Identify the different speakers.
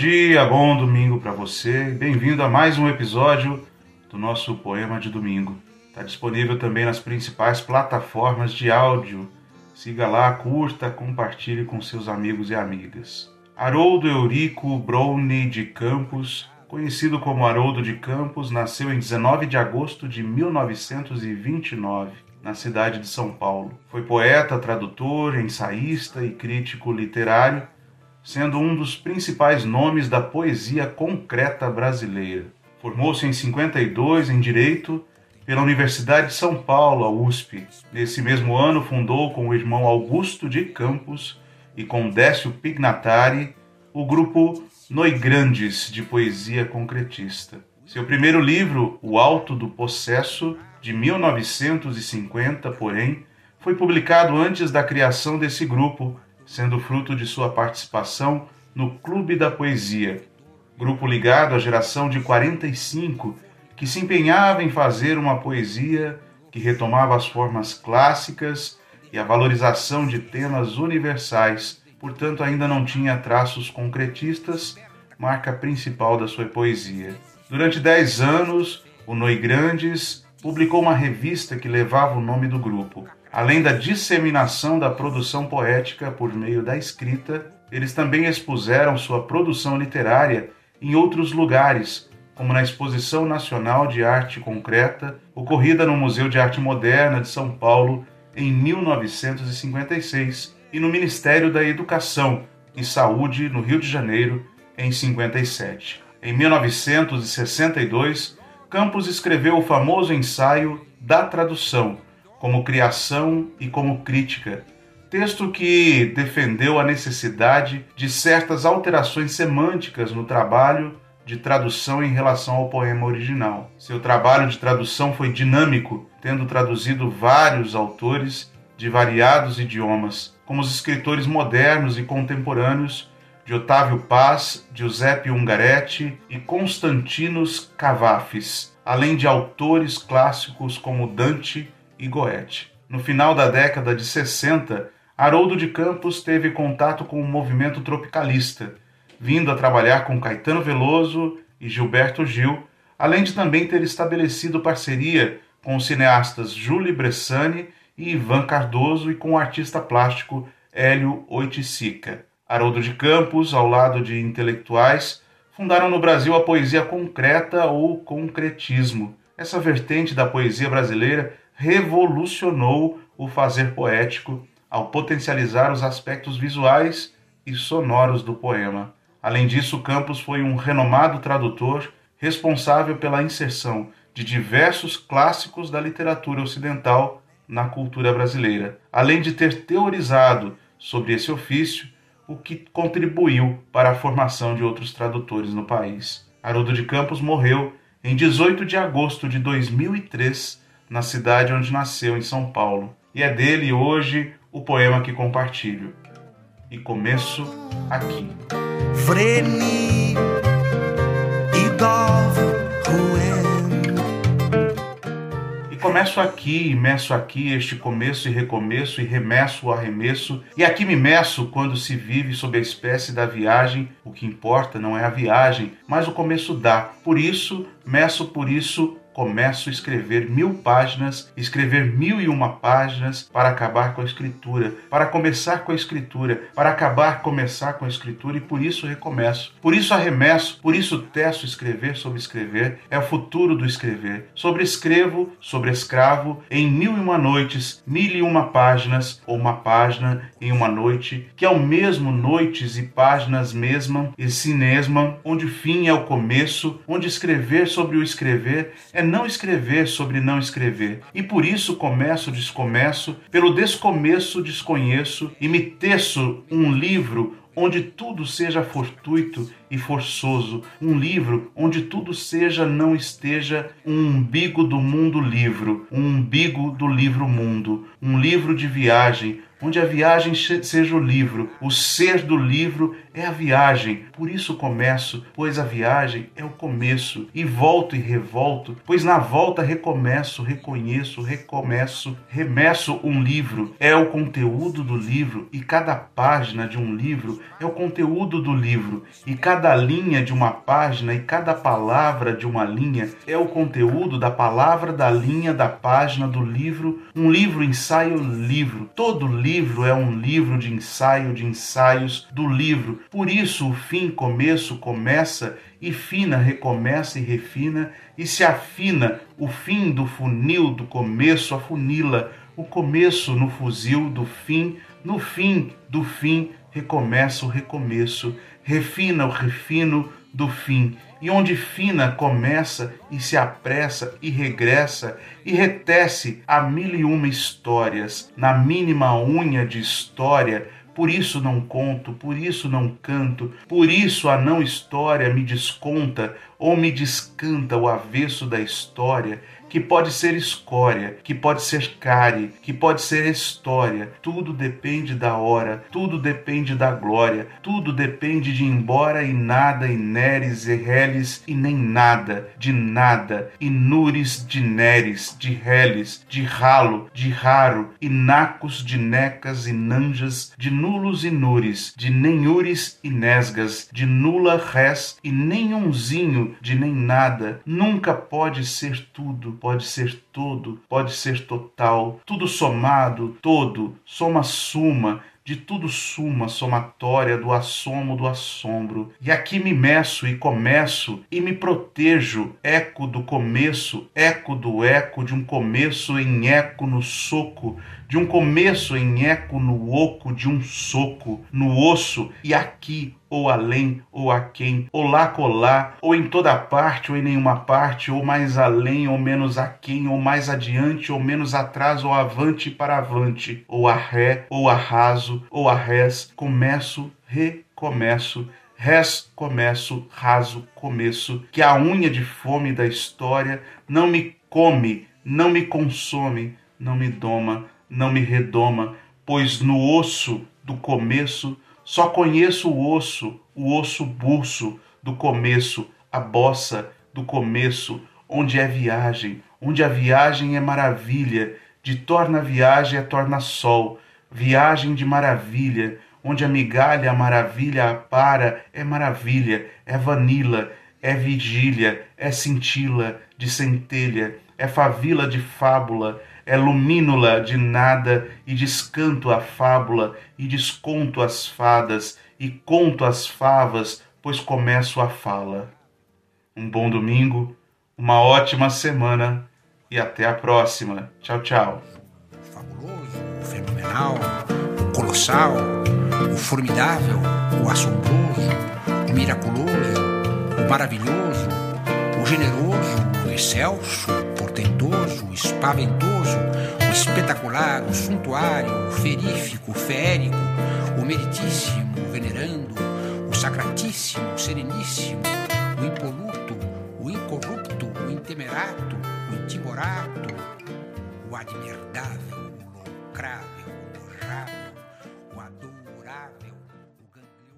Speaker 1: dia, bom domingo para você. Bem-vindo a mais um episódio do nosso poema de domingo. Está disponível também nas principais plataformas de áudio. Siga lá, curta, compartilhe com seus amigos e amigas. Haroldo Eurico Browne de Campos, conhecido como Haroldo de Campos, nasceu em 19 de agosto de 1929, na cidade de São Paulo. Foi poeta, tradutor, ensaísta e crítico literário, sendo um dos principais nomes da poesia concreta brasileira. Formou-se em 52 em Direito pela Universidade de São Paulo, a USP. Nesse mesmo ano, fundou com o irmão Augusto de Campos e com Décio Pignatari o grupo Noi Grandes de poesia concretista. Seu primeiro livro, O Alto do Possesso, de 1950, porém, foi publicado antes da criação desse grupo, sendo fruto de sua participação no Clube da Poesia, grupo ligado à geração de 45 que se empenhava em fazer uma poesia que retomava as formas clássicas e a valorização de temas universais, portanto ainda não tinha traços concretistas, marca principal da sua poesia. Durante dez anos, o Noi Grandes publicou uma revista que levava o nome do grupo. Além da disseminação da produção poética por meio da escrita, eles também expuseram sua produção literária em outros lugares, como na Exposição Nacional de Arte Concreta, ocorrida no Museu de Arte Moderna de São Paulo em 1956, e no Ministério da Educação e Saúde, no Rio de Janeiro, em 57. Em 1962, Campos escreveu o famoso ensaio Da Tradução, como criação e como crítica, texto que defendeu a necessidade de certas alterações semânticas no trabalho de tradução em relação ao poema original. Seu trabalho de tradução foi dinâmico, tendo traduzido vários autores de variados idiomas, como os escritores modernos e contemporâneos de Otávio Paz, Giuseppe Ungaretti e Constantinos Cavafis, além de autores clássicos como Dante e Goethe. No final da década de 60, Haroldo de Campos teve contato com o movimento tropicalista, vindo a trabalhar com Caetano Veloso e Gilberto Gil, além de também ter estabelecido parceria com os cineastas Júlio Bressani e Ivan Cardoso e com o artista plástico Hélio Oiticica. Haroldo de Campos, ao lado de intelectuais, fundaram no Brasil a poesia concreta ou concretismo. Essa vertente da poesia brasileira revolucionou o fazer poético ao potencializar os aspectos visuais e sonoros do poema. Além disso, Campos foi um renomado tradutor responsável pela inserção de diversos clássicos da literatura ocidental na cultura brasileira, além de ter teorizado sobre esse ofício, o que contribuiu para a formação de outros tradutores no país. Haroldo de Campos morreu em 18 de agosto de 2003, na cidade onde nasceu, em São Paulo. E é dele hoje o poema que compartilho. E começo aqui.
Speaker 2: vreni
Speaker 1: E começo aqui, meço aqui este começo e recomeço, e remeço o arremesso, e aqui me meço quando se vive sob a espécie da viagem. O que importa não é a viagem, mas o começo dá. Por isso, meço por isso, começo a escrever mil páginas, escrever mil e uma páginas para acabar com a escritura, para começar com a escritura, para acabar, começar com a escritura e por isso recomeço. Por isso arremesso, por isso teço escrever sobre escrever, é o futuro do escrever. Sobre escrevo, sobre escravo, em mil e uma noites, mil e uma páginas, ou uma página em uma noite, que é o mesmo noites e páginas mesmam e sinesmam, onde o fim é o começo, onde escrever sobre o escrever é não escrever sobre não escrever. E por isso começo, descomeço, pelo descomeço desconheço e me teço um livro onde tudo seja fortuito e forçoso, um livro onde tudo seja não esteja um umbigo do mundo livro, um umbigo do livro mundo, um livro de viagem, onde a viagem seja o livro, o ser do livro é a viagem. Por isso começo, pois a viagem é o começo, e volto e revolto, pois na volta recomeço, reconheço, recomeço, remesso um livro, é o conteúdo do livro, e cada página de um livro é o conteúdo do livro, e cada linha de uma página e cada palavra de uma linha é o conteúdo da palavra, da linha, da página do livro. Um livro, ensaio, livro. Todo livro é um livro de ensaio, de ensaios do livro. Por isso, o fim, começo, começa, e fina, recomeça e refina, e se afina o fim do funil do começo, afunila o começo no fuzil do fim, no fim do fim, recomeça o recomeço, refina o refino do fim, e onde fina começa e se apressa e regressa e retece a mil e uma histórias, na mínima unha de história, por isso não conto, por isso não canto, por isso a não história me desconta ou me descanta o avesso da história que pode ser escória, que pode ser cárie, que pode ser história. Tudo depende da hora, tudo depende da glória, tudo depende de embora e nada, e neres e reles e nem nada, de nada, e nures de neres, de reles, de ralo, de raro, e nacos de necas e nanjas, de nulos e nures, de nenhures e nesgas, de nula res e nenhumzinho de nem nada. Nunca pode ser tudo pode ser todo, pode ser total, tudo somado, todo, soma suma, de tudo suma somatória do assomo do assombro. E aqui me meço e começo e me protejo, eco do começo, eco do eco de um começo em eco no soco, de um começo em eco no oco de um soco, no osso, e aqui ou além, ou a quem, ou lá colar, ou em toda parte, ou em nenhuma parte, ou mais além, ou menos a quem, ou mais adiante, ou menos atrás, ou avante para avante, ou a ré, ou a raso, ou a res, começo, recomeço, res, começo, raso, começo, que a unha de fome da história não me come, não me consome, não me doma, não me redoma, pois no osso do começo só conheço o osso, o osso burso do começo, a bossa do começo, onde é viagem, onde a viagem é maravilha, de torna viagem a torna sol, viagem de maravilha, onde a migalha a maravilha para é maravilha, é vanila, é vigília, é cintila de centelha, é favila de fábula, é lumínula de nada, e descanto a fábula, e desconto as fadas, e conto as favas, pois começo a fala. Um bom domingo, uma ótima semana e até a próxima. Tchau, tchau.
Speaker 3: O fabuloso, o fenomenal, o colossal, o formidável, o assombroso, o miraculoso, o maravilhoso, o generoso, o excelso, portentoso, o espaventoso, o espetacular, o suntuário, o ferífico, o feérico, o meritíssimo, o venerando, o sacratíssimo, o sereníssimo, o impoluto, o incorrupto, o intemerato, o intimorato, o admirdável, o lucrável